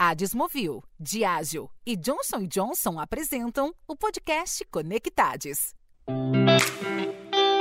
A Desmovil, Diageo e Johnson Johnson apresentam o podcast Conectades.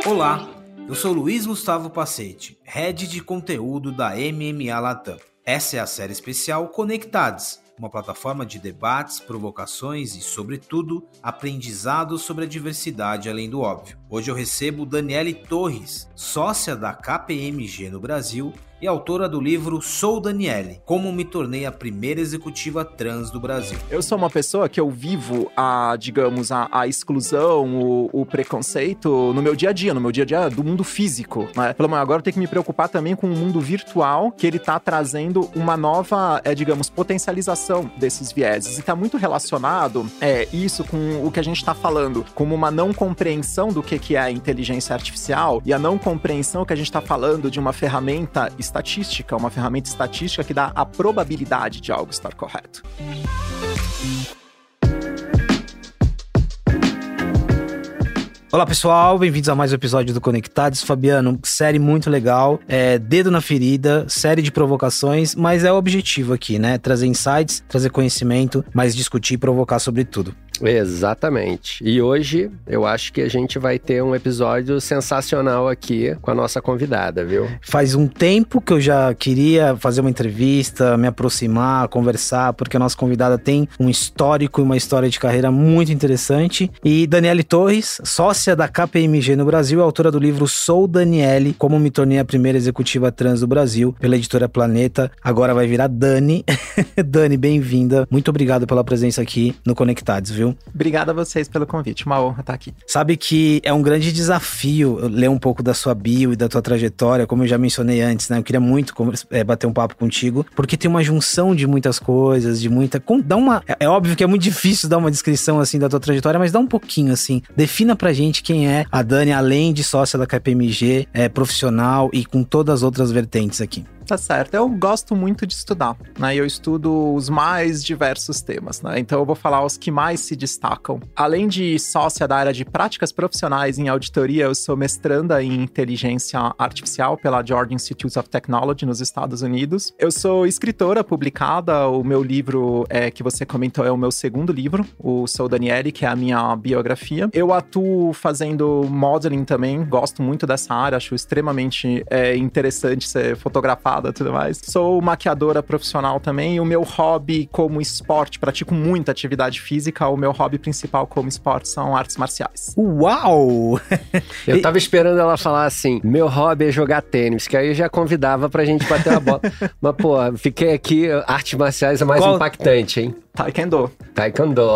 Olá, eu sou Luiz Gustavo Pacete, head de conteúdo da MMA Latam. Essa é a série especial Conectades, uma plataforma de debates, provocações e, sobretudo, aprendizado sobre a diversidade além do óbvio. Hoje eu recebo Daniele Torres, sócia da KPMG no Brasil e autora do livro Sou Daniele: Como me tornei a primeira executiva trans do Brasil. Eu sou uma pessoa que eu vivo a, digamos, a, a exclusão, o, o, preconceito no meu dia a dia, no meu dia a dia do mundo físico. Né? Falei, mas agora eu tenho que me preocupar também com o mundo virtual, que ele tá trazendo uma nova, é, digamos, potencialização desses vieses. E tá muito relacionado é, isso com o que a gente tá falando, como uma não compreensão do que, que é a inteligência artificial e a não compreensão que a gente tá falando de uma ferramenta estatística, uma ferramenta estatística que dá a probabilidade de algo estar correto. Olá pessoal, bem-vindos a mais um episódio do Conectados. Fabiano, série muito legal, é, dedo na ferida, série de provocações, mas é o objetivo aqui, né? Trazer insights, trazer conhecimento, mas discutir e provocar sobre tudo. Exatamente. E hoje eu acho que a gente vai ter um episódio sensacional aqui com a nossa convidada, viu? Faz um tempo que eu já queria fazer uma entrevista, me aproximar, conversar, porque a nossa convidada tem um histórico e uma história de carreira muito interessante. E Daniele Torres, sócia da KPMG no Brasil, autora do livro Sou Daniele, como me tornei a primeira executiva trans do Brasil, pela editora Planeta. Agora vai virar Dani. Dani, bem-vinda. Muito obrigado pela presença aqui no Conectados, viu? Viu? Obrigado a vocês pelo convite, uma honra estar aqui. Sabe que é um grande desafio ler um pouco da sua bio e da tua trajetória, como eu já mencionei antes, né? Eu queria muito é, bater um papo contigo, porque tem uma junção de muitas coisas, de muita. Dá uma. É, é óbvio que é muito difícil dar uma descrição assim da tua trajetória, mas dá um pouquinho assim. Defina pra gente quem é a Dani, além de sócia da KPMG, é profissional e com todas as outras vertentes aqui. Tá certo. Eu gosto muito de estudar, né? Eu estudo os mais diversos temas, né? Então eu vou falar os que mais se destacam. Além de sócia da área de práticas profissionais em auditoria, eu sou mestranda em inteligência artificial pela Georgia Institute of Technology nos Estados Unidos. Eu sou escritora publicada. O meu livro é, que você comentou é o meu segundo livro, o Sou Daniele, que é a minha biografia. Eu atuo fazendo modeling também. Gosto muito dessa área. Acho extremamente é, interessante ser fotografado e tudo mais. Sou maquiadora profissional também e o meu hobby como esporte, pratico muita atividade física, o meu hobby principal como esporte são artes marciais. Uau! eu tava esperando ela falar assim, meu hobby é jogar tênis, que aí eu já convidava pra gente bater a bola. Mas, pô, fiquei aqui, artes marciais é mais Qual... impactante, hein? Taekwondo. Taekwondo.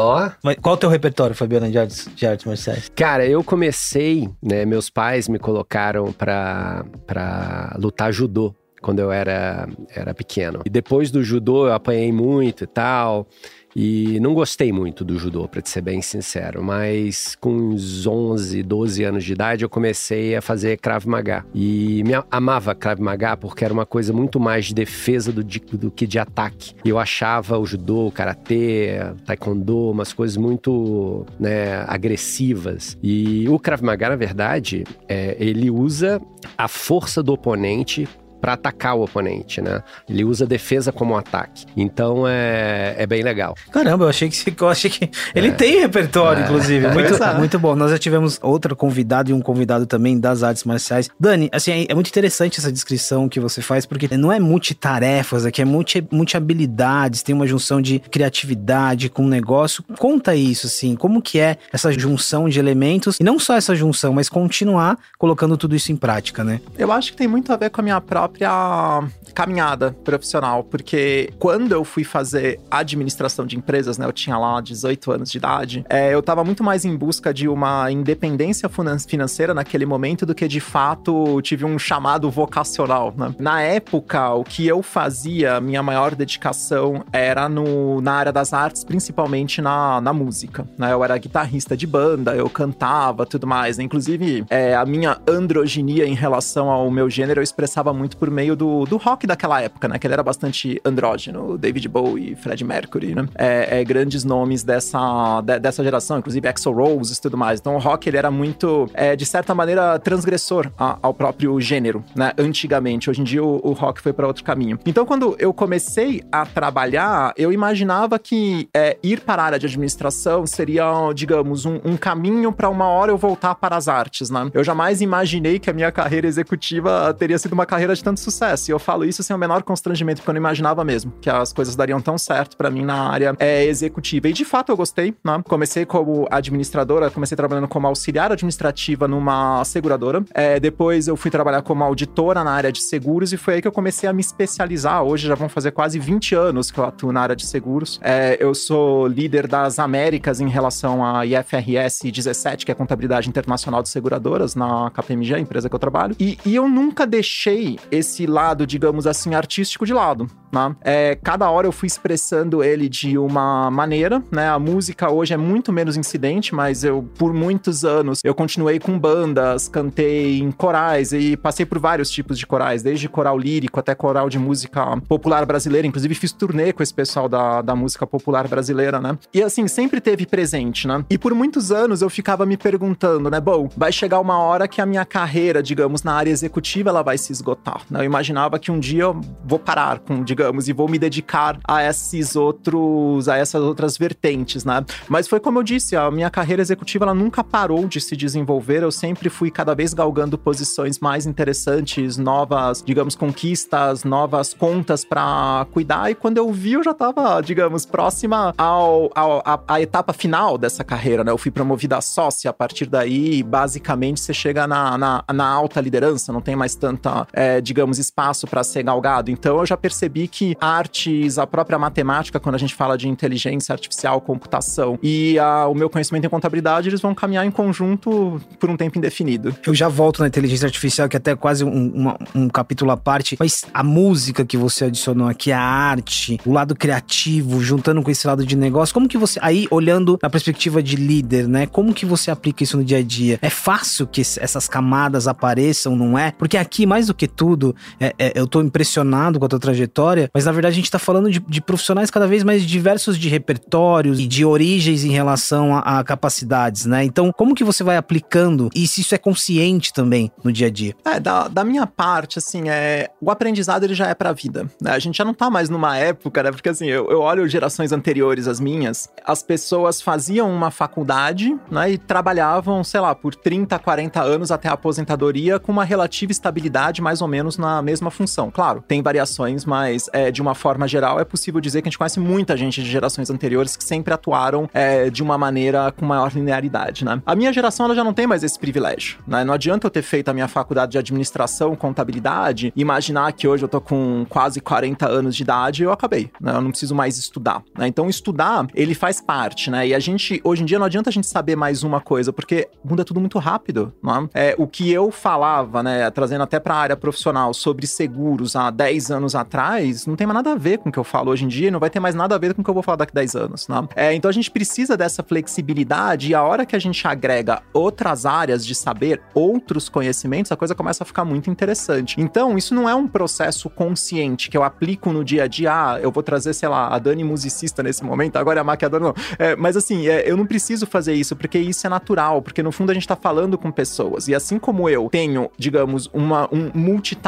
Mas qual o teu repertório, Fabiana, de artes, de artes marciais? Cara, eu comecei, né? Meus pais me colocaram pra, pra lutar judô quando eu era, era pequeno. E depois do judô eu apanhei muito e tal. E não gostei muito do judô, para ser bem sincero, mas com uns 11, 12 anos de idade eu comecei a fazer Krav Maga. E me amava Krav Maga porque era uma coisa muito mais de defesa do, do que de ataque. Eu achava o judô, o karatê, taekwondo, umas coisas muito né, agressivas. E o Krav Maga, na verdade, é, ele usa a força do oponente para atacar o oponente, né? Ele usa defesa como ataque. Então é, é bem legal. Caramba, eu achei que eu achei que ele é. tem repertório, é. inclusive. Muito, muito bom. Nós já tivemos outra convidada e um convidado também das artes marciais. Dani, assim, é, é muito interessante essa descrição que você faz, porque não é multitarefas aqui, é multi, multi habilidades, tem uma junção de criatividade com negócio. Conta isso, assim, como que é essa junção de elementos, e não só essa junção, mas continuar colocando tudo isso em prática, né? Eu acho que tem muito a ver com a minha própria própria caminhada profissional, porque quando eu fui fazer administração de empresas, né, eu tinha lá 18 anos de idade, é, eu estava muito mais em busca de uma independência financeira naquele momento do que de fato tive um chamado vocacional. Né? Na época, o que eu fazia, minha maior dedicação era no, na área das artes, principalmente na, na música. Né? Eu era guitarrista de banda, eu cantava, tudo mais. Inclusive, é, a minha androginia em relação ao meu gênero eu expressava muito por meio do, do rock daquela época, né? Que ele era bastante andrógeno, David Bowie, Fred Mercury, né? É, é, grandes nomes dessa, de, dessa geração, inclusive Axl Rose e tudo mais. Então o rock ele era muito, é, de certa maneira, transgressor a, ao próprio gênero, né? Antigamente. Hoje em dia o, o rock foi para outro caminho. Então quando eu comecei a trabalhar, eu imaginava que é, ir para a área de administração seria, digamos, um, um caminho para uma hora eu voltar para as artes, né? Eu jamais imaginei que a minha carreira executiva teria sido uma carreira de tanto sucesso. E eu falo isso sem o menor constrangimento, porque eu não imaginava mesmo que as coisas dariam tão certo para mim na área é, executiva. E de fato eu gostei, né? Comecei como administradora, comecei trabalhando como auxiliar administrativa numa seguradora. É, depois eu fui trabalhar como auditora na área de seguros e foi aí que eu comecei a me especializar. Hoje já vão fazer quase 20 anos que eu atuo na área de seguros. É, eu sou líder das Américas em relação à IFRS 17, que é a contabilidade internacional de seguradoras na KPMG, a empresa que eu trabalho. E, e eu nunca deixei esse lado, digamos assim, artístico de lado. Né? É, cada hora eu fui expressando ele de uma maneira, né? A música hoje é muito menos incidente, mas eu, por muitos anos, eu continuei com bandas, cantei em corais e passei por vários tipos de corais, desde coral lírico até coral de música popular brasileira. Inclusive, fiz turnê com esse pessoal da, da música popular brasileira, né? E assim, sempre teve presente, né? E por muitos anos eu ficava me perguntando, né? Bom, vai chegar uma hora que a minha carreira, digamos, na área executiva, ela vai se esgotar. Eu imaginava que um dia eu vou parar com, digamos, e vou me dedicar a esses outros, a essas outras vertentes, né? Mas foi como eu disse, a minha carreira executiva ela nunca parou de se desenvolver. Eu sempre fui cada vez galgando posições mais interessantes, novas, digamos, conquistas, novas contas para cuidar. E quando eu vi, eu já estava, digamos, próxima ao, ao a, a, etapa final dessa carreira, né? Eu fui promovida a sócia. A partir daí, basicamente, você chega na, na, na alta liderança, não tem mais tanta, é, digamos, espaço para ser galgado. Então, eu já percebi que artes, a própria matemática, quando a gente fala de inteligência artificial, computação e a, o meu conhecimento em contabilidade, eles vão caminhar em conjunto por um tempo indefinido. Eu já volto na inteligência artificial, que é até quase um, uma, um capítulo à parte, mas a música que você adicionou aqui, a arte, o lado criativo, juntando com esse lado de negócio, como que você, aí olhando na perspectiva de líder, né, como que você aplica isso no dia a dia? É fácil que essas camadas apareçam, não é? Porque aqui, mais do que tudo, é, é, eu tô impressionado com a tua trajetória, mas na verdade a gente tá falando de, de profissionais cada vez mais diversos de repertórios e de origens em relação a, a, capacidades, né? Então, como que você vai aplicando e se isso é consciente também no dia a dia? É, da, da minha parte, assim, é, o aprendizado ele já é pra vida, né? A gente já não tá mais numa época, né? Porque assim, eu, eu olho gerações anteriores às minhas, as pessoas faziam uma faculdade, né? E trabalhavam, sei lá, por 30, 40 anos até a aposentadoria com uma relativa estabilidade mais ou menos na mesma função. Claro, tem variações, mas é, de uma forma geral é possível dizer que a gente conhece muita gente de gerações anteriores que sempre atuaram é, de uma maneira com maior linearidade, né? A minha geração ela já não tem mais esse privilégio, né? Não adianta eu ter feito a minha faculdade de administração, contabilidade, imaginar que hoje eu tô com quase 40 anos de idade e eu acabei, né? Eu não preciso mais estudar, né? Então estudar, ele faz parte, né? E a gente, hoje em dia, não adianta a gente saber mais uma coisa, porque muda tudo muito rápido, né? É, o que eu falava, né, trazendo até para a área profissional sobre seguros há 10 anos atrás, não tem mais nada a ver com o que eu falo hoje em dia, não vai ter mais nada a ver com o que eu vou falar daqui a 10 anos, né? É, então a gente precisa dessa flexibilidade e a hora que a gente agrega outras áreas de saber, outros conhecimentos, a coisa começa a ficar muito interessante. Então, isso não é um processo consciente que eu aplico no dia a dia, ah, eu vou trazer, sei lá, a Dani musicista nesse momento, agora é a maquiadora, não. É, mas assim, é, eu não preciso fazer isso, porque isso é natural, porque no fundo a gente tá falando com pessoas. E assim como eu tenho, digamos, uma, um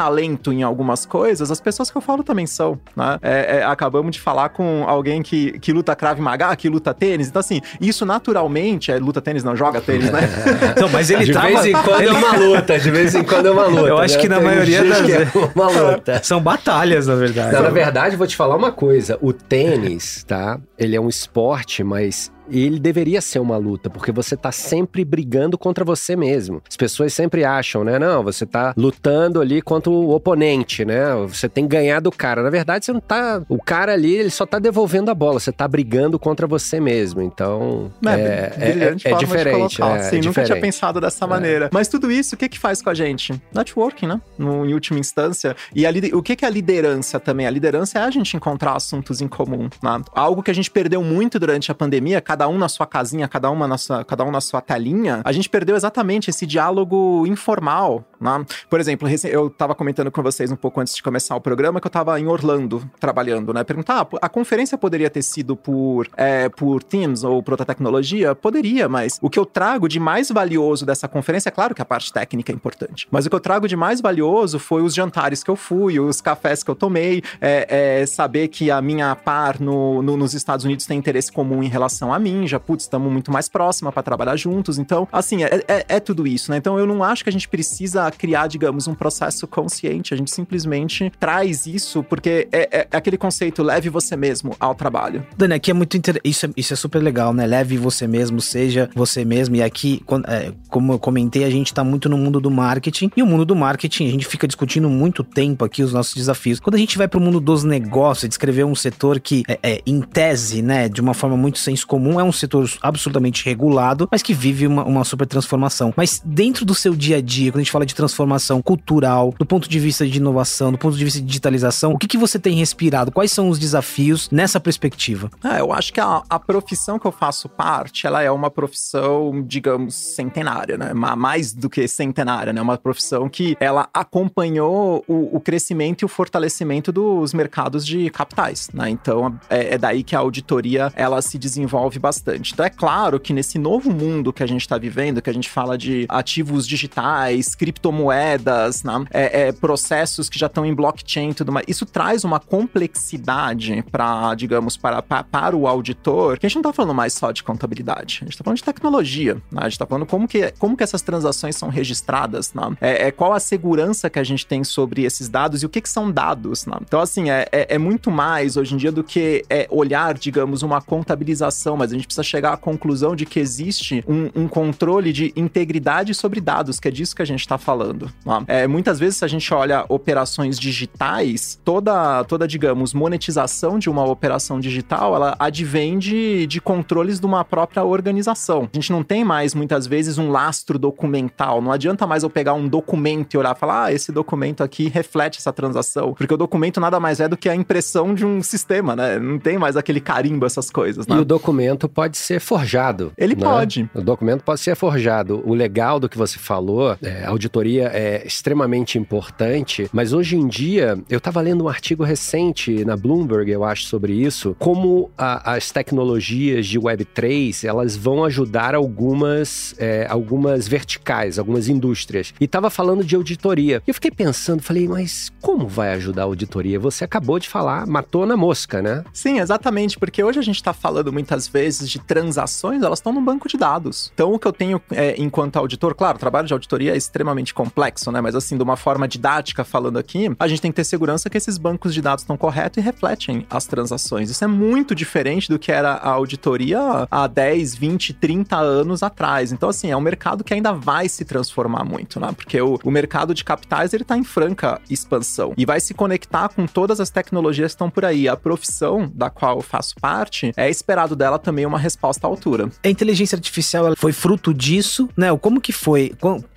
multitalento em algumas coisas, as pessoas que eu falo também são, né? É, é, acabamos de falar com alguém que, que luta Krav Maga, que luta tênis, então assim, isso naturalmente, é luta tênis, não joga tênis, né? não, mas ele de trava... vez em quando é uma luta, de vez em quando é uma luta. Eu acho né? que na Tem maioria das é uma luta. São batalhas, na verdade. Não, na verdade, vou te falar uma coisa, o tênis, tá? Ele é um esporte, mas ele deveria ser uma luta, porque você tá sempre brigando contra você mesmo. As pessoas sempre acham, né? Não, você tá lutando ali contra o oponente, né? Você tem ganhado o cara. Na verdade, você não tá. O cara ali, ele só tá devolvendo a bola. Você tá brigando contra você mesmo. Então. É, é, é, é diferente. É, Sim, diferente. nunca tinha pensado dessa maneira. Mas tudo isso, o que que faz com a gente? Networking, né? No, em última instância. E a, o que que é a liderança também? A liderança é a gente encontrar assuntos em comum. Né? Algo que a gente perdeu muito durante a pandemia, cada um na sua casinha, cada, uma na sua, cada um na sua telinha, a gente perdeu exatamente esse diálogo informal, Né? Por exemplo, eu estava comentando com vocês um pouco antes de começar o programa que eu estava em Orlando trabalhando, né? Perguntar, ah, a conferência poderia ter sido por, é, por Teams ou por outra tecnologia? Poderia, mas o que eu trago de mais valioso dessa conferência, é claro que a parte técnica é importante, mas o que eu trago de mais valioso foi os jantares que eu fui, os cafés que eu tomei, é, é saber que a minha par no, no, nos Estados Unidos tem interesse comum em relação a mim, já, putz, estamos muito mais próxima para trabalhar juntos. Então, assim, é, é, é, tudo isso, né? Então, eu não acho que a gente precisa criar, digamos, um processo consciente. A gente simplesmente traz isso porque é, é aquele conceito leve você mesmo ao trabalho. Dani, aqui é muito interessante. Isso, é, isso é super legal, né? Leve você mesmo, seja você mesmo. E aqui, é, como eu comentei, a gente tá muito no mundo do marketing. E o mundo do marketing, a gente fica discutindo muito tempo aqui os nossos desafios. Quando a gente vai para o mundo dos negócios, descrever um setor que, é, é, em tese, né, de uma forma muito senso comum, é um setor absolutamente regulado, mas que vive uma, uma super transformação. Mas dentro do seu dia a dia, quando a gente fala de transformação cultural, do ponto de vista de inovação, do ponto de vista de digitalização, o que, que você tem respirado? Quais são os desafios nessa perspectiva? Ah, eu acho que a, a profissão que eu faço parte, ela é uma profissão, digamos, centenária, né? Mais do que centenária, né? Uma profissão que ela acompanhou o, o crescimento e o fortalecimento dos mercados de capitais, né? Então é, é daí que a auditoria ela se desenvolve bastante. Então é claro que nesse novo mundo que a gente está vivendo, que a gente fala de ativos digitais, criptomoedas, né? é, é, processos que já estão em blockchain e tudo mais, isso traz uma complexidade para, digamos, para, para, para, o auditor, que a gente não está falando mais só de contabilidade, a gente está falando de tecnologia, né? a gente está falando como que, como que essas transações são registradas, né? é, é, qual a segurança que a gente tem sobre esses dados e o que, que são dados. Né? Então, assim, é, é, é muito mais hoje em dia do que é, olhar, digamos, uma contabilização, mas a gente precisa chegar à conclusão de que existe um, um controle de integridade sobre dados, que é disso que a gente está falando. Né? É, muitas vezes, se a gente olha operações digitais, toda, toda, digamos, monetização de uma operação digital, ela advém de, de controles de uma própria organização. A gente não tem mais, muitas vezes, um lastro documental. Não adianta mais eu pegar um documento e olhar e falar, ah, esse documento aqui reflete essa transação. Porque o documento nada mais é do que a impressão de um sistema, né? Não tem mais aquele carimbo, essas coisas, né? E o documento pode ser forjado. Ele né? pode. O documento pode ser forjado. O legal do que você falou, é, a auditoria é extremamente importante, mas hoje em dia, eu estava lendo um artigo recente na Bloomberg, eu acho, sobre isso, como a, as tecnologias de Web3, elas vão ajudar algumas, é, algumas verticais, algumas indústrias. E estava falando de auditoria. E eu fiquei pensando, falei, mas como vai ajudar a auditoria? Você acabou de falar, matou na mosca, né? Sim, exatamente, porque hoje a gente está falando muitas vezes de transações, elas estão no banco de dados. Então, o que eu tenho é, enquanto auditor, claro, o trabalho de auditoria é extremamente complexo, né? Mas assim, de uma forma didática falando aqui, a gente tem que ter segurança que esses bancos de dados estão corretos e refletem as transações. Isso é muito diferente do que era a auditoria há 10, 20, 30 anos atrás. Então, assim, é um mercado que ainda vai se transformar muito, né? Porque o, o mercado de capitais, ele tá em franca expansão e vai se conectar com todas as tecnologias que estão por aí. A profissão da qual eu faço parte, é esperado dela também uma resposta à altura. A inteligência artificial foi fruto disso, né? Como que foi?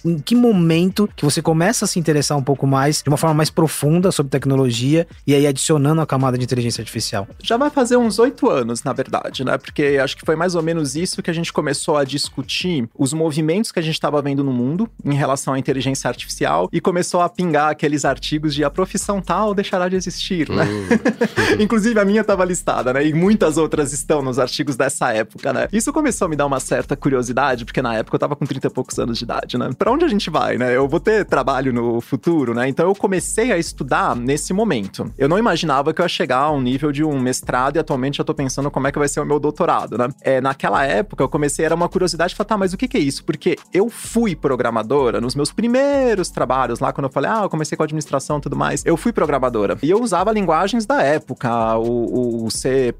Em que momento que você começa a se interessar um pouco mais, de uma forma mais profunda sobre tecnologia e aí adicionando a camada de inteligência artificial? Já vai fazer uns oito anos, na verdade, né? Porque acho que foi mais ou menos isso que a gente começou a discutir os movimentos que a gente estava vendo no mundo em relação à inteligência artificial e começou a pingar aqueles artigos de a profissão tal deixará de existir, né? Uh. Inclusive a minha estava listada, né? E muitas outras estão nos artigos dessa época, né? Isso começou a me dar uma certa curiosidade, porque na época eu tava com 30 e poucos anos de idade, né? Pra onde a gente vai, né? Eu vou ter trabalho no futuro, né? Então eu comecei a estudar nesse momento. Eu não imaginava que eu ia chegar a um nível de um mestrado e atualmente eu tô pensando como é que vai ser o meu doutorado, né? É, naquela época eu comecei, era uma curiosidade, falar, tá, mas o que, que é isso? Porque eu fui programadora nos meus primeiros trabalhos lá, quando eu falei, ah, eu comecei com administração e tudo mais, eu fui programadora. E eu usava linguagens da época, o, o C++,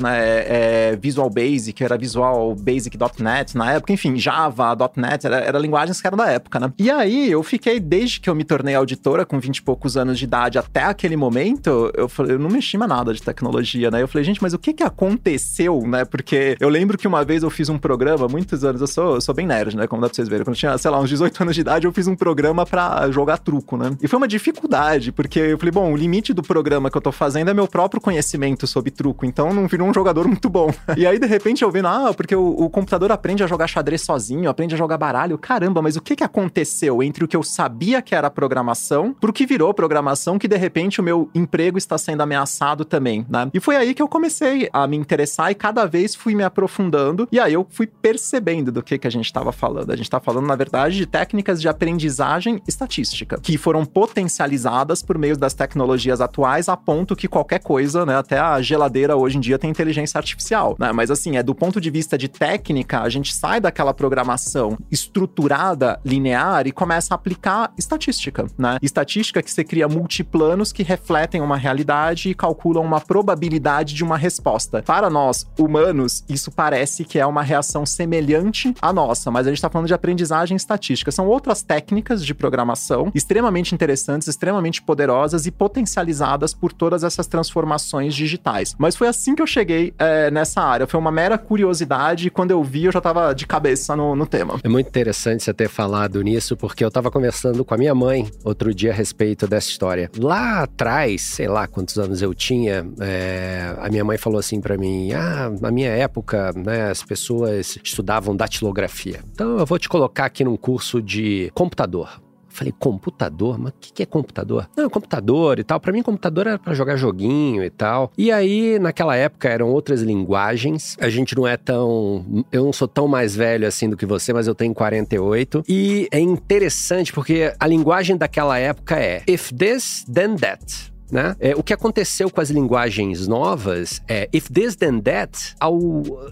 né, é, Visual Basic, era Visual Basic.net na época, enfim, Java, .NET, era, era linguagens que eram da época, né? E aí, eu fiquei, desde que eu me tornei auditora, com 20 e poucos anos de idade, até aquele momento, eu, falei, eu não mexi mais nada de tecnologia, né? Eu falei, gente, mas o que que aconteceu, né? Porque eu lembro que uma vez eu fiz um programa, muitos anos, eu sou, eu sou bem nerd, né? Como dá pra vocês verem. Quando eu tinha, sei lá, uns 18 anos de idade, eu fiz um programa para jogar truco, né? E foi uma dificuldade, porque eu falei, bom, o limite do programa que eu tô fazendo é meu próprio conhecimento sobre truco, então não virou um jogador muito bom. e aí, de repente, eu vendo, ah, porque o, o computador aprende a jogar xadrez sozinho, aprende a jogar baralho. Caramba, mas o que que aconteceu? entre o que eu sabia que era programação pro que virou programação, que de repente o meu emprego está sendo ameaçado também, né? E foi aí que eu comecei a me interessar e cada vez fui me aprofundando e aí eu fui percebendo do que, que a gente estava falando. A gente está falando, na verdade, de técnicas de aprendizagem estatística, que foram potencializadas por meio das tecnologias atuais a ponto que qualquer coisa, né, até a geladeira hoje em dia tem inteligência artificial, né? Mas assim, é do ponto de vista de técnica, a gente sai daquela programação estruturada, linear e começa a aplicar estatística, né? Estatística que você cria multiplanos que refletem uma realidade e calculam uma probabilidade de uma resposta. Para nós, humanos, isso parece que é uma reação semelhante à nossa, mas a gente está falando de aprendizagem estatística. São outras técnicas de programação extremamente interessantes, extremamente poderosas e potencializadas por todas essas transformações digitais. Mas foi assim que eu cheguei é, nessa área. Foi uma mera curiosidade e quando eu vi, eu já estava de cabeça no, no tema. É muito interessante você ter falado nisso, porque eu estava conversando com a minha mãe outro dia a respeito dessa história. Lá atrás, sei lá quantos anos eu tinha, é, a minha mãe falou assim para mim: Ah, na minha época, né, as pessoas estudavam datilografia. Então eu vou te colocar aqui num curso de computador. Falei, computador? Mas o que, que é computador? Não, computador e tal. Para mim, computador era para jogar joguinho e tal. E aí, naquela época, eram outras linguagens. A gente não é tão. Eu não sou tão mais velho assim do que você, mas eu tenho 48. E é interessante porque a linguagem daquela época é if this, then that. Né? É, o que aconteceu com as linguagens novas é if this then that ao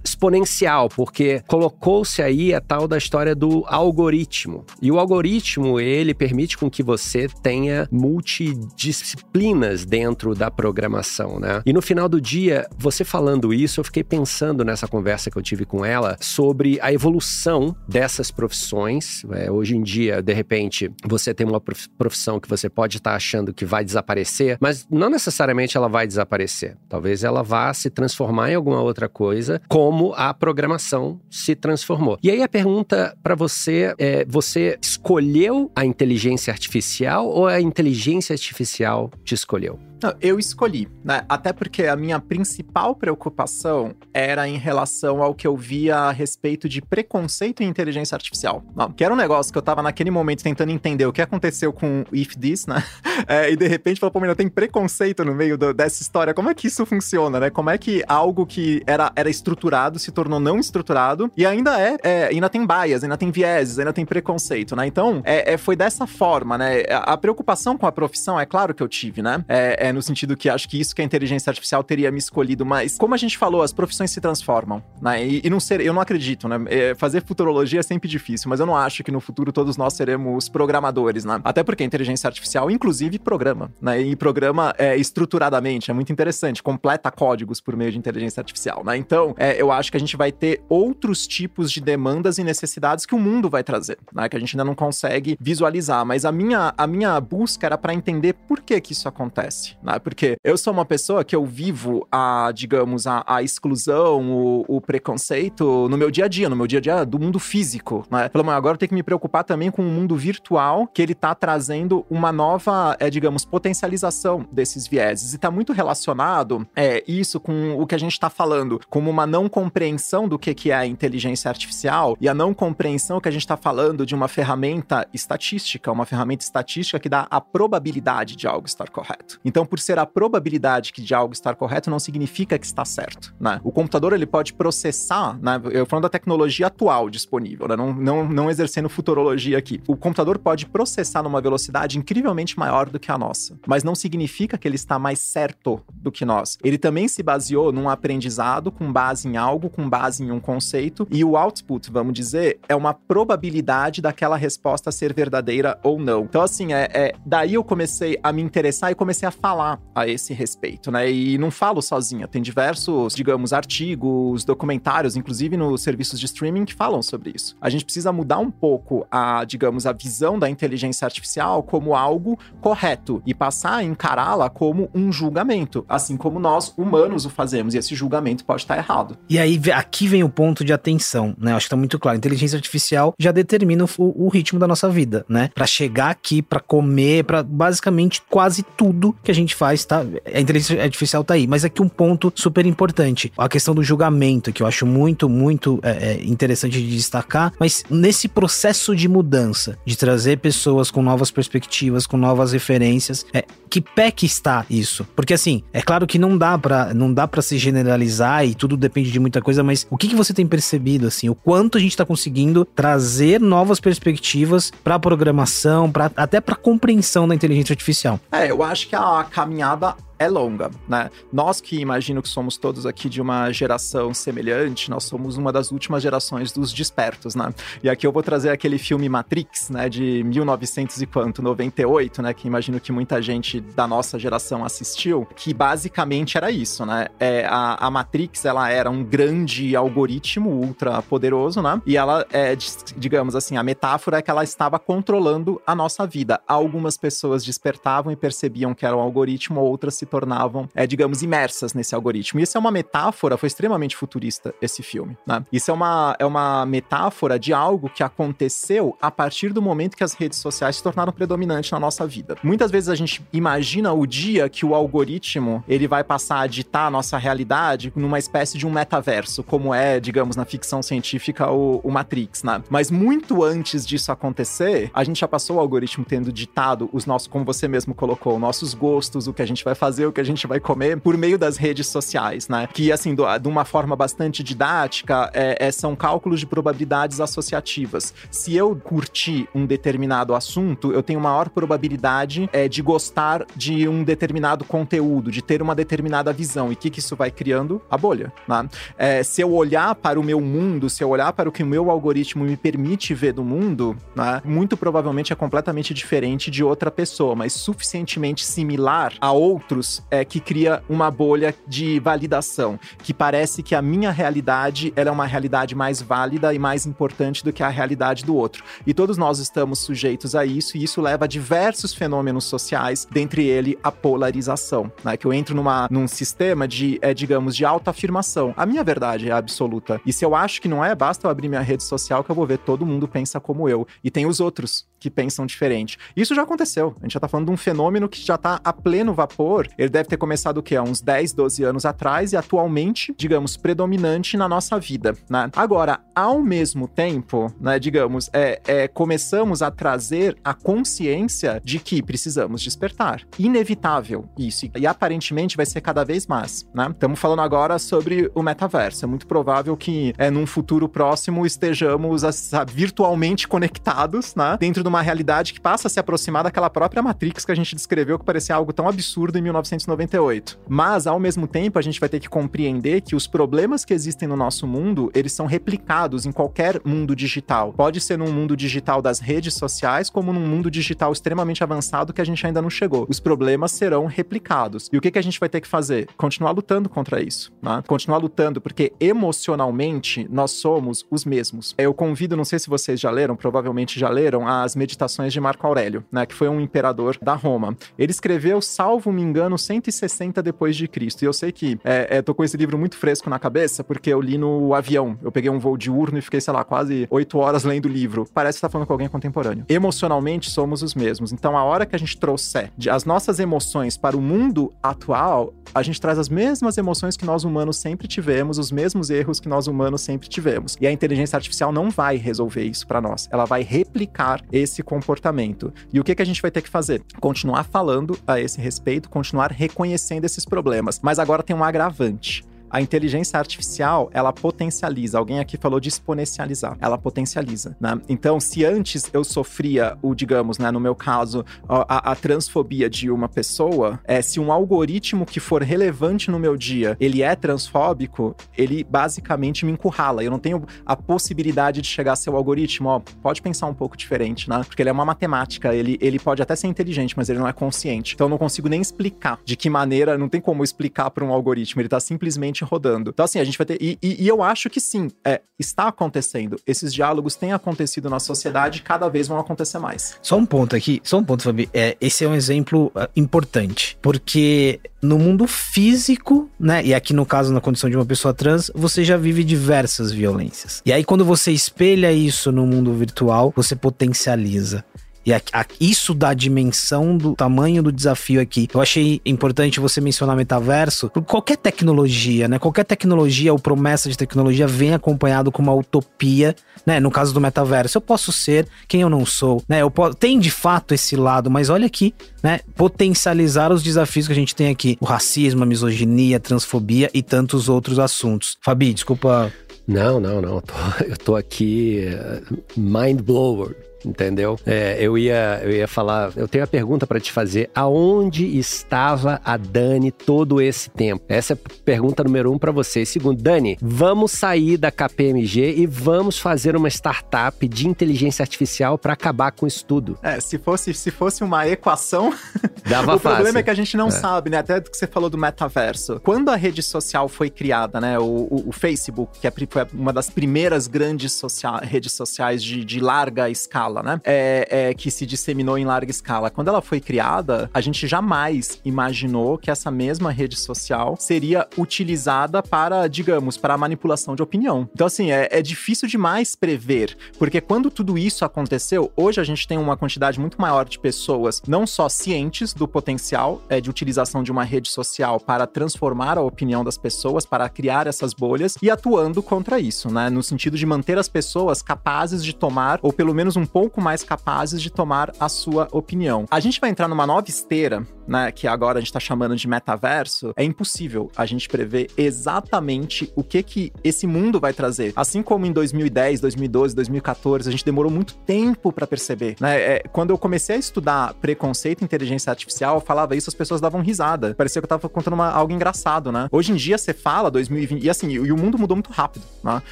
exponencial, porque colocou-se aí a tal da história do algoritmo. E o algoritmo, ele permite com que você tenha multidisciplinas dentro da programação, né? E no final do dia, você falando isso, eu fiquei pensando nessa conversa que eu tive com ela sobre a evolução dessas profissões. É, hoje em dia, de repente, você tem uma profissão que você pode estar achando que vai desaparecer, mas mas não necessariamente ela vai desaparecer. Talvez ela vá se transformar em alguma outra coisa, como a programação se transformou. E aí a pergunta para você é: você escolheu a inteligência artificial ou a inteligência artificial te escolheu? Não, eu escolhi, né? Até porque a minha principal preocupação era em relação ao que eu via a respeito de preconceito em inteligência artificial. Não, que era um negócio que eu tava naquele momento tentando entender o que aconteceu com If This, né? É, e de repente falou, pô, menina, tem preconceito no meio do, dessa história. Como é que isso funciona, né? Como é que algo que era, era estruturado se tornou não estruturado e ainda é, é ainda tem bias, ainda tem vieses, ainda tem preconceito, né? Então, é, é foi dessa forma, né? A, a, preocupação com a profissão, é claro que eu tive, né? É, é no sentido que acho que isso que a inteligência artificial teria me escolhido, mas como a gente falou, as profissões se transformam, né? E, e não ser, eu não acredito, né? É, fazer futurologia é sempre difícil, mas eu não acho que no futuro todos nós seremos programadores, né? Até porque a inteligência artificial, inclusive, programa, né? E programa é, estruturadamente, é muito interessante, completa códigos por meio de inteligência artificial, né? Então, é, eu acho que a gente vai ter outros tipos de demandas e necessidades que o mundo vai trazer, né? Que a gente ainda não consegue visualizar, mas a minha, a minha busca era para entender por que que isso acontece, né? Porque eu sou uma pessoa que eu vivo a, digamos, a, a exclusão, o, o, preconceito no meu dia a dia, no meu dia a dia do mundo físico, né? Falei, agora eu tenho que me preocupar também com o mundo virtual, que ele tá trazendo uma nova, é, digamos, potencialização desses vieses. E tá muito relacionado é, isso com o que a gente tá falando, como uma não compreensão do que, que é a inteligência artificial e a não compreensão que a gente tá falando de uma ferramenta estatística, uma ferramenta estatística que dá a probabilidade de algo estar correto. Então, por ser a probabilidade de algo estar correto não significa que está certo, né? O computador ele pode processar, né? Eu falando da tecnologia atual disponível, né? Não, não, não exercendo futurologia aqui. O computador pode processar numa velocidade incrivelmente maior do que a nossa, mas não significa que ele está mais certo do que nós. Ele também se baseou num aprendizado com base em algo, com base em um conceito, e o output, vamos dizer, é uma probabilidade daquela resposta ser verdadeira ou não. Então, assim, é, é daí eu comecei a me interessar e comecei a falar a esse respeito, né? E não falo sozinha, tem diversos, digamos, artigos, documentários, inclusive nos serviços de streaming que falam sobre isso. A gente precisa mudar um pouco a, digamos, a visão da inteligência artificial como algo correto e passar a encará-la como um julgamento, assim como nós humanos o fazemos, e esse julgamento pode estar errado. E aí aqui vem o ponto de atenção, né? Acho que tá muito claro. A inteligência artificial já determina o, o ritmo da nossa vida, né? Para chegar aqui, para comer, para basicamente quase tudo que a gente gente faz, tá? A inteligência artificial tá aí. Mas aqui um ponto super importante: a questão do julgamento, que eu acho muito, muito é, é, interessante de destacar. Mas nesse processo de mudança, de trazer pessoas com novas perspectivas, com novas referências, é, que pé que está isso? Porque assim, é claro que não dá para não dá para se generalizar e tudo depende de muita coisa, mas o que, que você tem percebido assim, o quanto a gente está conseguindo trazer novas perspectivas para programação, para até para compreensão da inteligência artificial? É, eu acho que a caminhada é longa, né? Nós que imagino que somos todos aqui de uma geração semelhante, nós somos uma das últimas gerações dos despertos, né? E aqui eu vou trazer aquele filme Matrix, né, de 1900 e quanto, 98, né, que imagino que muita gente da nossa geração assistiu, que basicamente era isso, né? É, a, a Matrix, ela era um grande algoritmo ultra poderoso, né? E ela é, digamos assim, a metáfora é que ela estava controlando a nossa vida. Algumas pessoas despertavam e percebiam que era um algoritmo, outras se tornavam, é, digamos, imersas nesse algoritmo. E isso é uma metáfora, foi extremamente futurista esse filme, né? Isso é uma, é uma metáfora de algo que aconteceu a partir do momento que as redes sociais se tornaram predominantes na nossa vida. Muitas vezes a gente imagina o dia que o algoritmo ele vai passar a ditar a nossa realidade numa espécie de um metaverso, como é, digamos, na ficção científica o, o Matrix, né? Mas muito antes disso acontecer, a gente já passou o algoritmo tendo ditado os nossos, como você mesmo colocou, nossos gostos, o que a gente vai fazer o que a gente vai comer por meio das redes sociais, né? Que, assim, do, de uma forma bastante didática, é, é, são cálculos de probabilidades associativas. Se eu curtir um determinado assunto, eu tenho maior probabilidade é, de gostar de um determinado conteúdo, de ter uma determinada visão. E o que, que isso vai criando? A bolha, né? É, se eu olhar para o meu mundo, se eu olhar para o que o meu algoritmo me permite ver do mundo, né? Muito provavelmente é completamente diferente de outra pessoa, mas suficientemente similar a outros é, que cria uma bolha de validação, que parece que a minha realidade ela é uma realidade mais válida e mais importante do que a realidade do outro. E todos nós estamos sujeitos a isso, e isso leva a diversos fenômenos sociais, dentre ele a polarização, né? Que eu entro numa, num sistema de, é, digamos, de autoafirmação. A minha verdade é absoluta. E se eu acho que não é, basta eu abrir minha rede social que eu vou ver todo mundo pensa como eu. E tem os outros que pensam diferente. Isso já aconteceu. A gente já tá falando de um fenômeno que já tá a pleno vapor ele deve ter começado o quê? Há uns 10, 12 anos atrás e atualmente, digamos, predominante na nossa vida, né? Agora, ao mesmo tempo, né, digamos, é, é, começamos a trazer a consciência de que precisamos despertar. Inevitável isso. E aparentemente vai ser cada vez mais, né? Estamos falando agora sobre o metaverso. É muito provável que é, num futuro próximo estejamos sabe, virtualmente conectados, né? Dentro de uma realidade que passa a se aproximar daquela própria Matrix que a gente descreveu que parecia algo tão absurdo em 19 1998. Mas, ao mesmo tempo, a gente vai ter que compreender que os problemas que existem no nosso mundo, eles são replicados em qualquer mundo digital. Pode ser num mundo digital das redes sociais, como num mundo digital extremamente avançado que a gente ainda não chegou. Os problemas serão replicados. E o que, que a gente vai ter que fazer? Continuar lutando contra isso. Né? Continuar lutando, porque emocionalmente nós somos os mesmos. Eu convido, não sei se vocês já leram, provavelmente já leram, as meditações de Marco Aurélio, né? Que foi um imperador da Roma. Ele escreveu, salvo me engano, 160 depois de Cristo. E eu sei que é, é, tô com esse livro muito fresco na cabeça, porque eu li no avião. Eu peguei um voo diurno e fiquei, sei lá, quase oito horas lendo o livro. Parece que tá falando com alguém contemporâneo. Emocionalmente somos os mesmos. Então, a hora que a gente trouxer as nossas emoções para o mundo atual, a gente traz as mesmas emoções que nós humanos sempre tivemos, os mesmos erros que nós humanos sempre tivemos. E a inteligência artificial não vai resolver isso para nós. Ela vai replicar esse comportamento. E o que, que a gente vai ter que fazer? Continuar falando a esse respeito, continuar reconhecendo esses problemas. Mas agora tem um agravante a inteligência artificial, ela potencializa. Alguém aqui falou de exponencializar. Ela potencializa, né? Então, se antes eu sofria o, digamos, né, no meu caso, a, a transfobia de uma pessoa, é, se um algoritmo que for relevante no meu dia, ele é transfóbico, ele basicamente me encurrala. Eu não tenho a possibilidade de chegar a ser o algoritmo, ó, pode pensar um pouco diferente, né? Porque ele é uma matemática, ele, ele pode até ser inteligente, mas ele não é consciente. Então, eu não consigo nem explicar de que maneira, não tem como explicar para um algoritmo, ele tá simplesmente rodando. Então, assim, a gente vai ter. E, e, e, eu acho que sim, é, está acontecendo. Esses diálogos têm acontecido na sociedade e cada vez vão acontecer mais. Só um ponto aqui, só um ponto, Fabi. É, esse é um exemplo uh, importante. Porque no mundo físico, né? E aqui no caso, na condição de uma pessoa trans, você já vive diversas violências. E aí, quando você espelha isso no mundo virtual, você potencializa. E a, a, isso dá dimensão do tamanho do desafio aqui. Eu achei importante você mencionar metaverso. Qualquer tecnologia, né? Qualquer tecnologia ou promessa de tecnologia vem acompanhado com uma utopia, né? No caso do metaverso, eu posso ser quem eu não sou, né? Eu posso, tem de fato esse lado, mas olha aqui, né? Potencializar os desafios que a gente tem aqui: o racismo, a misoginia, a transfobia e tantos outros assuntos. Fabi, desculpa não, não, não. Eu tô, eu tô aqui uh, mind blower entendeu? É, eu ia, eu ia falar, eu tenho a pergunta para te fazer: aonde estava a Dani todo esse tempo? Essa é a pergunta número um para você. Segundo, Dani, vamos sair da KPMG e vamos fazer uma startup de inteligência artificial para acabar com isso tudo. É, se fosse, se fosse uma equação, Dava o fácil. problema é que a gente não é. sabe, né? Até do que você falou do metaverso. Quando a rede social foi criada, né? O, o, o Facebook, que é, uma das primeiras grandes social, redes sociais de, de larga escala escala, né? É, é, que se disseminou em larga escala. Quando ela foi criada, a gente jamais imaginou que essa mesma rede social seria utilizada para, digamos, para manipulação de opinião. Então, assim, é, é difícil demais prever, porque quando tudo isso aconteceu, hoje a gente tem uma quantidade muito maior de pessoas, não só cientes do potencial é, de utilização de uma rede social para transformar a opinião das pessoas, para criar essas bolhas e atuando contra isso, né? No sentido de manter as pessoas capazes de tomar, ou pelo menos um pouco pouco mais capazes de tomar a sua opinião. A gente vai entrar numa nova esteira, né, que agora a gente está chamando de metaverso. É impossível a gente prever exatamente o que que esse mundo vai trazer. Assim como em 2010, 2012, 2014, a gente demorou muito tempo para perceber, né? É, quando eu comecei a estudar preconceito e inteligência artificial, eu falava isso, as pessoas davam risada. Parecia que eu tava contando uma, algo engraçado, né? Hoje em dia você fala 2020 e assim, e o mundo mudou muito rápido, né?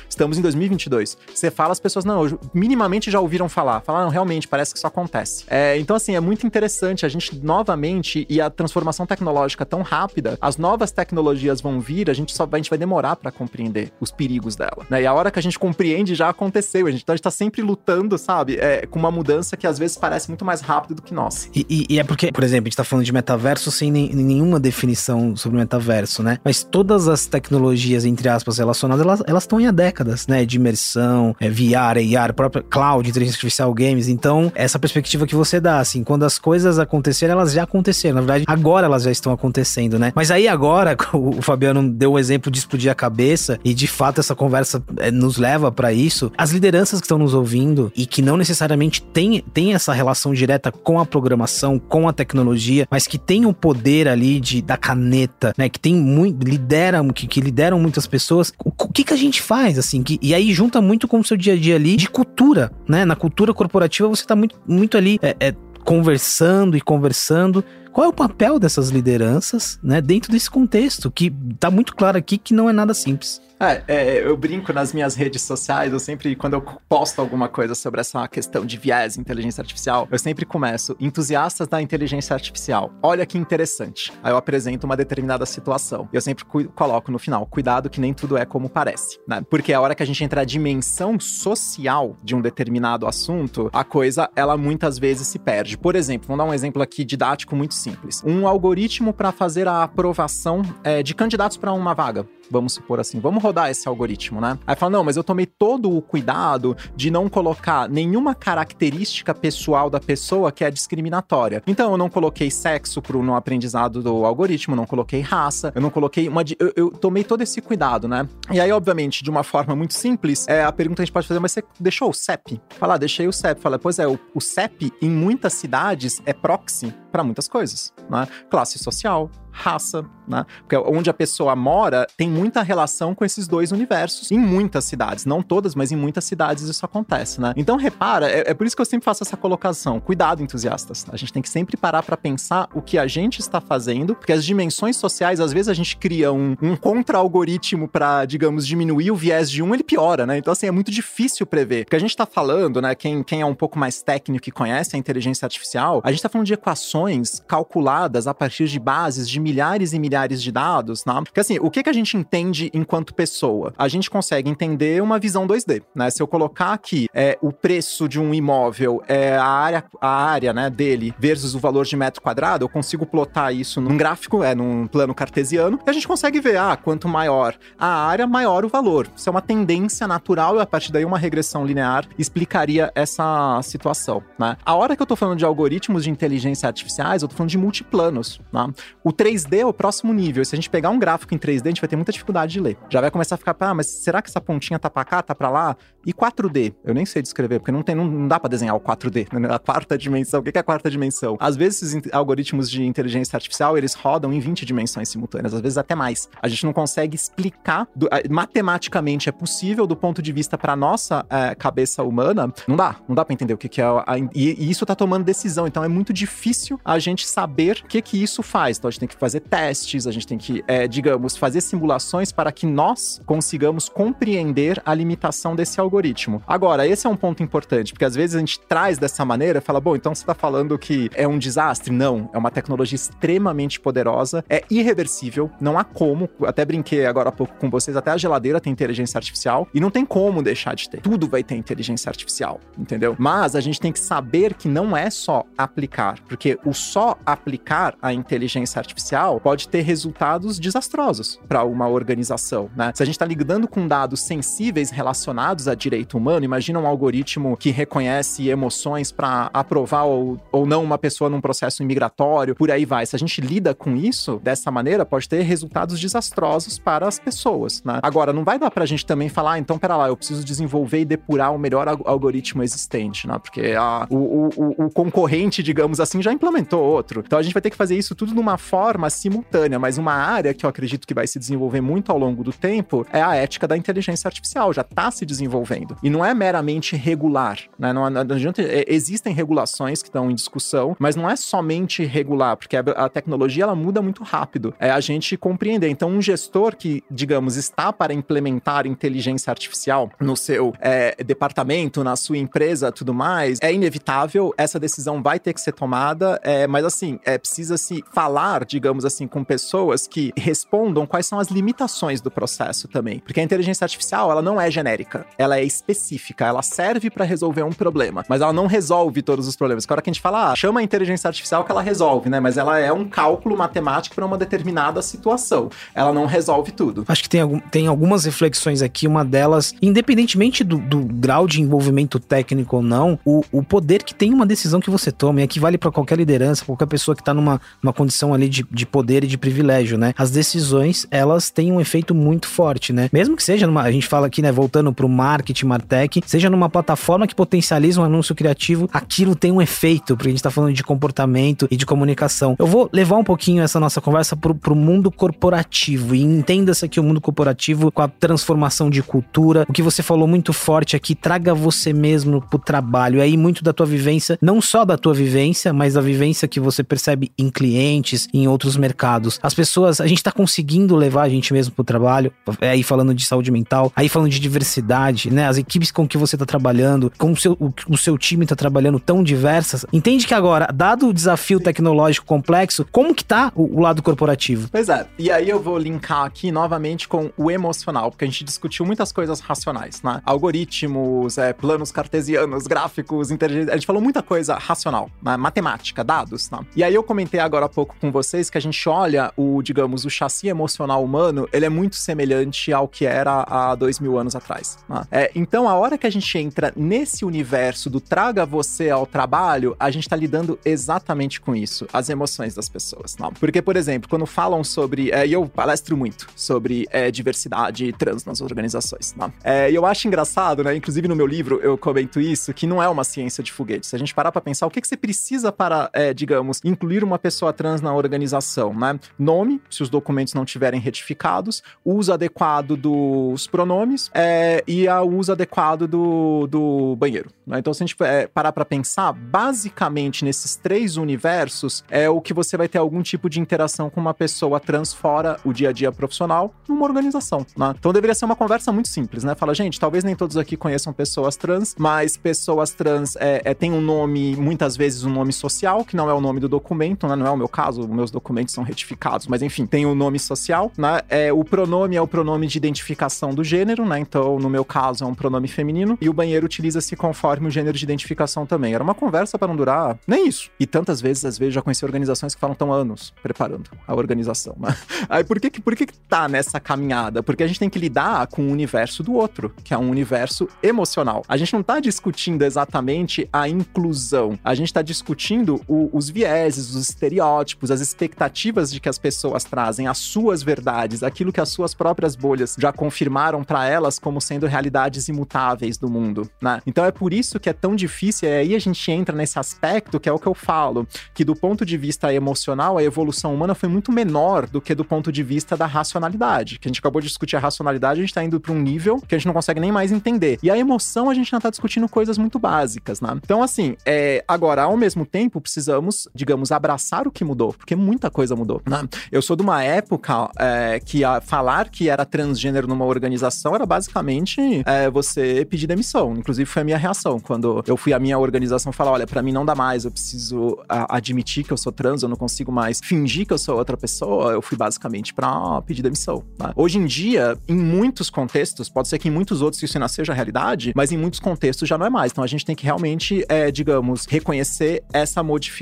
Estamos em 2022. Você fala, as pessoas não, minimamente já ouviram falar falar. Não, realmente, parece que isso acontece. É, então, assim, é muito interessante a gente novamente, e a transformação tecnológica tão rápida, as novas tecnologias vão vir, a gente só vai, a gente vai demorar para compreender os perigos dela. Né? E a hora que a gente compreende já aconteceu. A gente, então a gente tá sempre lutando, sabe? É, com uma mudança que às vezes parece muito mais rápido do que nós. E, e, e é porque, por exemplo, a gente tá falando de metaverso sem nem, nenhuma definição sobre metaverso, né? Mas todas as tecnologias, entre aspas, relacionadas, elas estão em décadas, né? De imersão, é, VR, AR, própria cloud, inteligência artificial Games. Então, essa perspectiva que você dá, assim, quando as coisas acontecerem, elas já aconteceram. Na verdade, agora elas já estão acontecendo, né? Mas aí agora, o Fabiano deu o exemplo de explodir a cabeça e de fato essa conversa é, nos leva para isso. As lideranças que estão nos ouvindo e que não necessariamente têm tem essa relação direta com a programação, com a tecnologia, mas que tem o poder ali de, da caneta, né? Que tem muito, lideram, que, que lideram muitas pessoas. O, o que que a gente faz, assim? Que, e aí junta muito com o seu dia a dia ali de cultura, né? Na cultura corporativa você está muito, muito ali é, é, conversando e conversando qual é o papel dessas lideranças, né, dentro desse contexto que tá muito claro aqui que não é nada simples. É, é, eu brinco nas minhas redes sociais, eu sempre, quando eu posto alguma coisa sobre essa questão de viés inteligência artificial, eu sempre começo, entusiastas da inteligência artificial, olha que interessante. Aí eu apresento uma determinada situação. E eu sempre coloco no final, cuidado que nem tudo é como parece, né? Porque a hora que a gente entra na dimensão social de um determinado assunto, a coisa, ela muitas vezes se perde. Por exemplo, vamos dar um exemplo aqui didático muito simples. Um algoritmo para fazer a aprovação é, de candidatos para uma vaga vamos supor assim, vamos rodar esse algoritmo, né? Aí fala, não, mas eu tomei todo o cuidado de não colocar nenhuma característica pessoal da pessoa que é discriminatória. Então, eu não coloquei sexo pro, no aprendizado do algoritmo, não coloquei raça, eu não coloquei uma. Eu, eu tomei todo esse cuidado, né? E aí, obviamente, de uma forma muito simples, é, a pergunta a gente pode fazer, mas você deixou o CEP? Fala, ah, deixei o CEP. Fala, pois é, o, o CEP em muitas cidades é proxy para muitas coisas, né? Classe social, raça, né? Porque onde a pessoa mora tem muita relação com esses dois universos em muitas cidades, não todas, mas em muitas cidades isso acontece, né? Então repara, é, é por isso que eu sempre faço essa colocação. Cuidado, entusiastas. A gente tem que sempre parar para pensar o que a gente está fazendo, porque as dimensões sociais, às vezes a gente cria um, um contra-algoritmo para, digamos, diminuir o viés de um, ele piora, né? Então assim, é muito difícil prever. Porque a gente tá falando, né, quem, quem é um pouco mais técnico e conhece a inteligência artificial, a gente tá falando de equações calculadas a partir de bases de milhares e milhares de dados, né? Porque assim, o que, que a gente entende enquanto pessoa? A gente consegue entender uma visão 2D, né? Se eu colocar aqui é, o preço de um imóvel, é, a área, a área né, dele versus o valor de metro quadrado, eu consigo plotar isso num gráfico, é num plano cartesiano, e a gente consegue ver, ah, quanto maior a área, maior o valor. Isso é uma tendência natural e a partir daí uma regressão linear explicaria essa situação, né? A hora que eu tô falando de algoritmos de inteligência artificiais, eu tô falando de multiplanos, né? O 3D é o próximo nível. Se a gente pegar um gráfico em 3D, a gente vai ter muita dificuldade de ler. Já vai começar a ficar, ah, mas será que essa pontinha tá pra cá, tá pra lá? E 4D? Eu nem sei descrever, porque não tem, não, não dá para desenhar o 4D, né? a quarta dimensão. O que é a quarta dimensão? Às vezes esses algoritmos de inteligência artificial, eles rodam em 20 dimensões simultâneas, às vezes até mais. A gente não consegue explicar, do, matematicamente é possível do ponto de vista para nossa é, cabeça humana, não dá, não dá para entender o que, que é a, e, e, isso tá tomando decisão, então é muito difícil a gente saber o que que isso faz. Então a gente tem que fazer testes, a gente tem que, é, digamos, fazer simulações para que nós consigamos compreender a limitação desse algoritmo. Agora, esse é um ponto importante, porque às vezes a gente traz dessa maneira, fala, bom, então você tá falando que é um desastre? Não, é uma tecnologia extremamente poderosa, é irreversível, não há como, até brinquei agora há pouco com vocês, até a geladeira tem inteligência artificial e não tem como deixar de ter. Tudo vai ter inteligência artificial, entendeu? Mas a gente tem que saber que não é só aplicar, porque o só aplicar a inteligência artificial pode ter resultados desastrosos para uma organização, né? Se a gente está lidando com dados sensíveis relacionados a direito humano, imagina um algoritmo que reconhece emoções para aprovar ou, ou não uma pessoa num processo imigratório, por aí vai. Se a gente lida com isso dessa maneira, pode ter resultados desastrosos para as pessoas, né? Agora, não vai dar pra gente também falar, ah, então, pera lá, eu preciso desenvolver e depurar o melhor algoritmo existente, né? Porque a, o, o, o concorrente, digamos assim, já implementou outro. Então a gente vai ter que fazer isso tudo numa forma simultânea, mas uma área que eu acredito que vai se desenvolver muito ao longo do tempo é a ética da inteligência artificial, já está se desenvolvendo. E não é meramente regular, né? Não, não adianta, é, existem regulações que estão em discussão, mas não é somente regular, porque a, a tecnologia ela muda muito rápido. É a gente compreender. Então, um gestor que, digamos, está para implementar inteligência artificial no seu é, departamento, na sua empresa, tudo mais, é inevitável, essa decisão vai ter que ser tomada, é, mas assim, é, precisa se falar, digamos assim, com pessoas que respondam quais são as limitações do processo também. Porque a inteligência artificial, ela não é genérica, ela é específica, ela serve para resolver um problema, mas ela não resolve todos os problemas. Hora que a gente fala, ah, chama a inteligência artificial que ela resolve, né? Mas ela é um cálculo matemático para uma determinada situação. Ela não resolve tudo. Acho que tem, algum, tem algumas reflexões aqui, uma delas, independentemente do, do grau de envolvimento técnico ou não, o, o poder que tem uma decisão que você toma, e aqui vale para qualquer liderança, qualquer pessoa que tá numa, numa condição ali de, de poder e de privilégio, né? As decisões, elas têm um efeito muito forte, né? Mesmo que seja numa, a gente fala aqui, né, voltando pro marketing, martech, seja numa plataforma que potencializa um anúncio criativo, aquilo tem um efeito, porque a gente tá falando de comportamento e de comunicação. Eu vou levar um pouquinho essa nossa conversa pro, pro mundo corporativo, e entenda-se aqui o mundo corporativo com a transformação de cultura, o que você falou muito forte aqui, traga você mesmo pro trabalho, aí muito da tua vivência, não só da tua vivência, mas da vivência que você percebe em clientes, em outros mercados. As pessoas, a gente tá conseguindo levar a gente mesmo pro trabalho, aí falando de saúde mental, aí falando de diversidade, né? As equipes com que você tá trabalhando, com o seu, o, o seu time tá trabalhando tão diversas. Entende que agora, dado o desafio tecnológico complexo, como que tá o, o lado corporativo? Pois é, e aí eu vou linkar aqui novamente com o emocional, porque a gente discutiu muitas coisas racionais, né? Algoritmos, é, planos cartesianos, gráficos, inteligência. A gente falou muita coisa racional, né? matemática, dados, né? E aí eu comentei agora há pouco com vocês que a gente olha o, digamos, o chassi emocional humano, ele é muito semelhante ao que era há dois mil anos atrás. Né? É, então, a hora que a gente entra nesse universo do traga você ao trabalho, a gente tá lidando exatamente com isso, as emoções das pessoas. Né? Porque, por exemplo, quando falam sobre. É, e eu palestro muito sobre é, diversidade trans nas organizações. Né? É, e eu acho engraçado, né? Inclusive no meu livro eu comento isso, que não é uma ciência de foguetes. Se a gente parar pra pensar, o que, que você precisa para, é, digamos, incluir uma pessoa trans na organização, né? Nome, se os documentos não tiverem retificados, uso adequado dos pronomes é, e o uso adequado do, do banheiro. Né? Então, se a gente é, parar pra pensar, basicamente nesses três universos é o que você vai ter algum tipo de interação com uma pessoa trans fora o dia a dia profissional numa organização. Né? Então deveria ser uma conversa muito simples, né? Fala, gente, talvez nem todos aqui conheçam pessoas trans, mas pessoas trans é, é, têm um nome, muitas vezes um nome social, que não é o nome do documento, né? Não é o meu caso, meus documentos são retificados, mas enfim, tem o nome social, né? É, o pronome é o pronome de identificação do gênero, né? Então, no meu caso, é um pronome feminino, e o banheiro utiliza-se conforme o gênero de identificação também. Era uma conversa para não durar nem isso. E tantas vezes, às vezes, já conheci organizações que falam tão anos preparando a organização, né? Aí por que, por que tá nessa caminhada? Porque a gente tem que lidar com o universo do outro, que é um universo emocional. A gente não tá discutindo exatamente a inclusão, a gente tá discutindo o, os vieses, os estereótipos, as expectativas de que as pessoas trazem, as suas verdades, aquilo que as suas próprias bolhas já confirmaram para elas como sendo realidades imutáveis do mundo, né? Então é por isso que é tão difícil, e aí a gente entra nesse aspecto que é o que eu falo, que do ponto de vista emocional, a evolução humana foi muito menor do que do ponto de vista da racionalidade. Que a gente acabou de discutir a racionalidade, a gente tá indo para um nível que a gente não consegue nem mais entender. E a emoção, a gente ainda tá discutindo coisas muito básicas, né? Então, assim, é, agora, ao mesmo tempo, precisamos, digamos, abraçar o que mudou, porque muita coisa mudou, né? Eu sou de uma época é, que a, falar que era transgênero numa organização era basicamente é, você pedir demissão. Inclusive, foi a minha reação quando eu fui à minha organização falar: olha, para mim não dá mais, eu preciso a, admitir que eu sou trans, eu não consigo mais fingir que eu sou outra pessoa. Eu fui basicamente para pedir demissão. Né? Hoje em dia, em muitos contextos, pode ser que em muitos outros isso não seja realidade, mas em muitos contextos já não é mais. Então a gente tem que realmente, é, digamos, reconhecer essa modificação,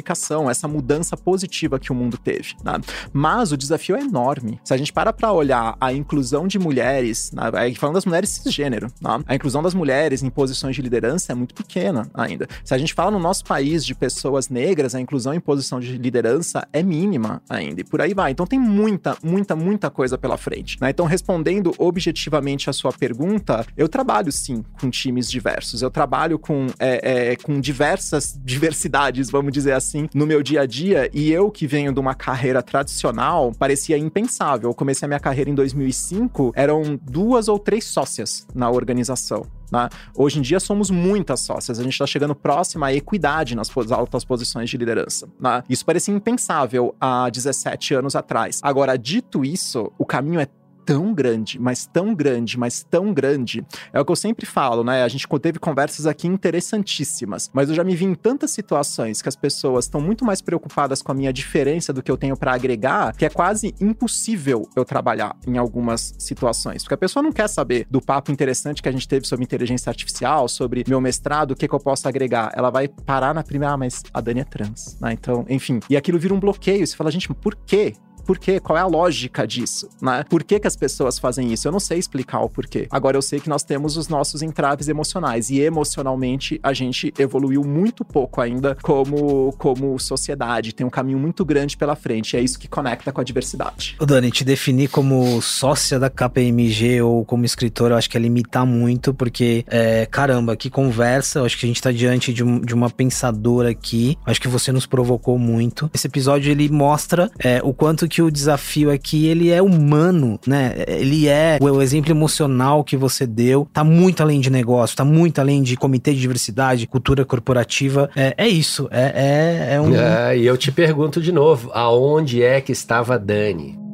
essa mudança positiva que o mundo teve. Né? Mas o desafio é enorme. Se a gente para para olhar a inclusão de mulheres, né? falando das mulheres cisgênero, né? a inclusão das mulheres em posições de liderança é muito pequena ainda. Se a gente fala no nosso país de pessoas negras, a inclusão em posição de liderança é mínima ainda. E por aí vai. Então tem muita, muita, muita coisa pela frente. Né? Então, respondendo objetivamente a sua pergunta, eu trabalho sim com times diversos. Eu trabalho com, é, é, com diversas diversidades, vamos dizer assim, no meu dia a dia. E eu que venho de uma carreira tradicional, parecia impensável. Eu comecei a minha carreira em 2005, eram duas ou três sócias na organização. Né? Hoje em dia somos muitas sócias, a gente está chegando próximo à equidade nas altas posições de liderança. Né? Isso parecia impensável há 17 anos atrás. Agora, dito isso, o caminho é tão grande, mas tão grande, mas tão grande. É o que eu sempre falo, né? A gente teve conversas aqui interessantíssimas, mas eu já me vi em tantas situações que as pessoas estão muito mais preocupadas com a minha diferença do que eu tenho para agregar, que é quase impossível eu trabalhar em algumas situações. Porque a pessoa não quer saber do papo interessante que a gente teve sobre inteligência artificial, sobre meu mestrado, o que, que eu posso agregar. Ela vai parar na primeira, ah, mas a Dani é trans, né? Então, enfim. E aquilo vira um bloqueio. Você fala, gente, por quê? Por quê? Qual é a lógica disso, né? Por que, que as pessoas fazem isso? Eu não sei explicar o porquê. Agora eu sei que nós temos os nossos entraves emocionais e emocionalmente a gente evoluiu muito pouco ainda como, como sociedade. Tem um caminho muito grande pela frente. E é isso que conecta com a diversidade. Ô Dani, te definir como sócia da KPMG ou como escritora, eu acho que é limitar muito, porque, é, caramba, que conversa. Eu acho que a gente tá diante de, um, de uma pensadora aqui. Eu acho que você nos provocou muito. Esse episódio ele mostra é, o quanto que que o desafio aqui ele é humano, né? Ele é o exemplo emocional que você deu, tá muito além de negócio, tá muito além de comitê de diversidade, cultura corporativa. É, é isso, é, é, é um. É, e eu te pergunto de novo, aonde é que estava Dani?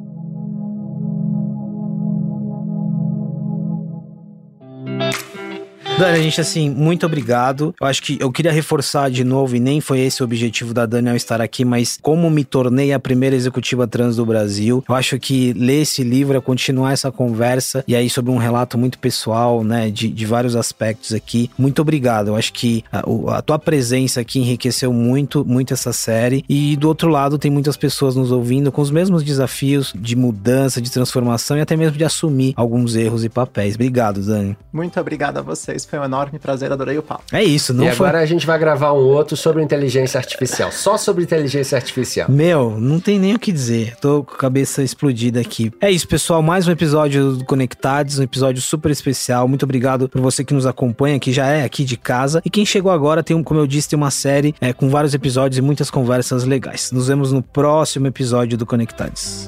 Dani, a gente, assim, muito obrigado. Eu acho que eu queria reforçar de novo, e nem foi esse o objetivo da Dani ao estar aqui, mas como me tornei a primeira executiva trans do Brasil. Eu acho que ler esse livro é continuar essa conversa, e aí sobre um relato muito pessoal, né, de, de vários aspectos aqui. Muito obrigado. Eu acho que a, a tua presença aqui enriqueceu muito, muito essa série. E do outro lado, tem muitas pessoas nos ouvindo com os mesmos desafios de mudança, de transformação e até mesmo de assumir alguns erros e papéis. Obrigado, Dani. Muito obrigado a vocês foi um enorme prazer, adorei o papo. É isso, não E foi... agora a gente vai gravar um outro sobre inteligência artificial, só sobre inteligência artificial. Meu, não tem nem o que dizer, tô com a cabeça explodida aqui. É isso, pessoal, mais um episódio do Conectados, um episódio super especial. Muito obrigado por você que nos acompanha, que já é aqui de casa. E quem chegou agora tem, como eu disse, tem uma série é, com vários episódios e muitas conversas legais. Nos vemos no próximo episódio do Conectados.